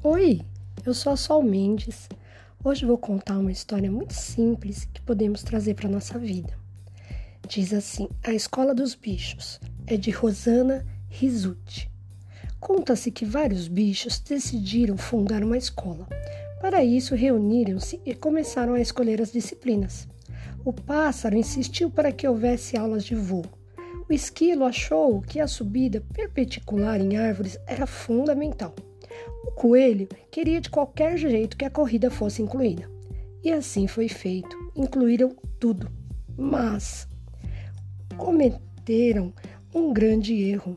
Oi, eu sou a Sol Mendes. Hoje vou contar uma história muito simples que podemos trazer para nossa vida. Diz assim: A Escola dos Bichos é de Rosana Rizuti. Conta-se que vários bichos decidiram fundar uma escola. Para isso, reuniram-se e começaram a escolher as disciplinas. O pássaro insistiu para que houvesse aulas de voo. O esquilo achou que a subida perpendicular em árvores era fundamental. O coelho queria de qualquer jeito que a corrida fosse incluída. E assim foi feito. Incluíram tudo. Mas cometeram um grande erro.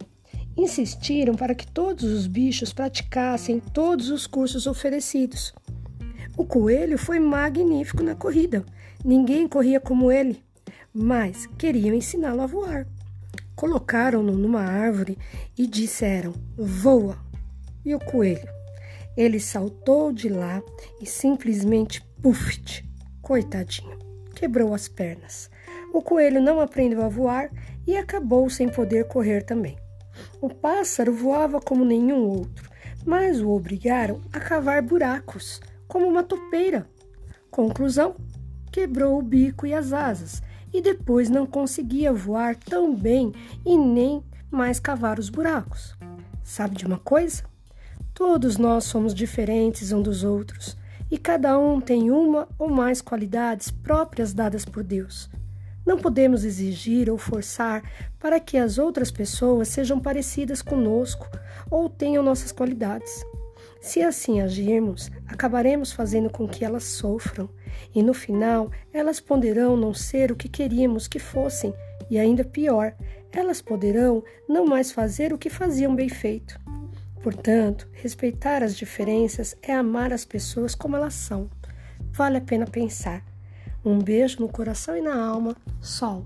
Insistiram para que todos os bichos praticassem todos os cursos oferecidos. O coelho foi magnífico na corrida. Ninguém corria como ele, mas queriam ensiná-lo a voar. Colocaram-no numa árvore e disseram: Voa! E o coelho? Ele saltou de lá e simplesmente, puft, coitadinho, quebrou as pernas. O coelho não aprendeu a voar e acabou sem poder correr também. O pássaro voava como nenhum outro, mas o obrigaram a cavar buracos, como uma topeira. Conclusão: quebrou o bico e as asas e depois não conseguia voar tão bem e nem mais cavar os buracos. Sabe de uma coisa? Todos nós somos diferentes um dos outros e cada um tem uma ou mais qualidades próprias dadas por Deus. Não podemos exigir ou forçar para que as outras pessoas sejam parecidas conosco ou tenham nossas qualidades. Se assim agirmos, acabaremos fazendo com que elas sofram, e no final elas poderão não ser o que queríamos que fossem, e ainda pior, elas poderão não mais fazer o que faziam bem feito. Portanto, respeitar as diferenças é amar as pessoas como elas são. Vale a pena pensar. Um beijo no coração e na alma, Sol.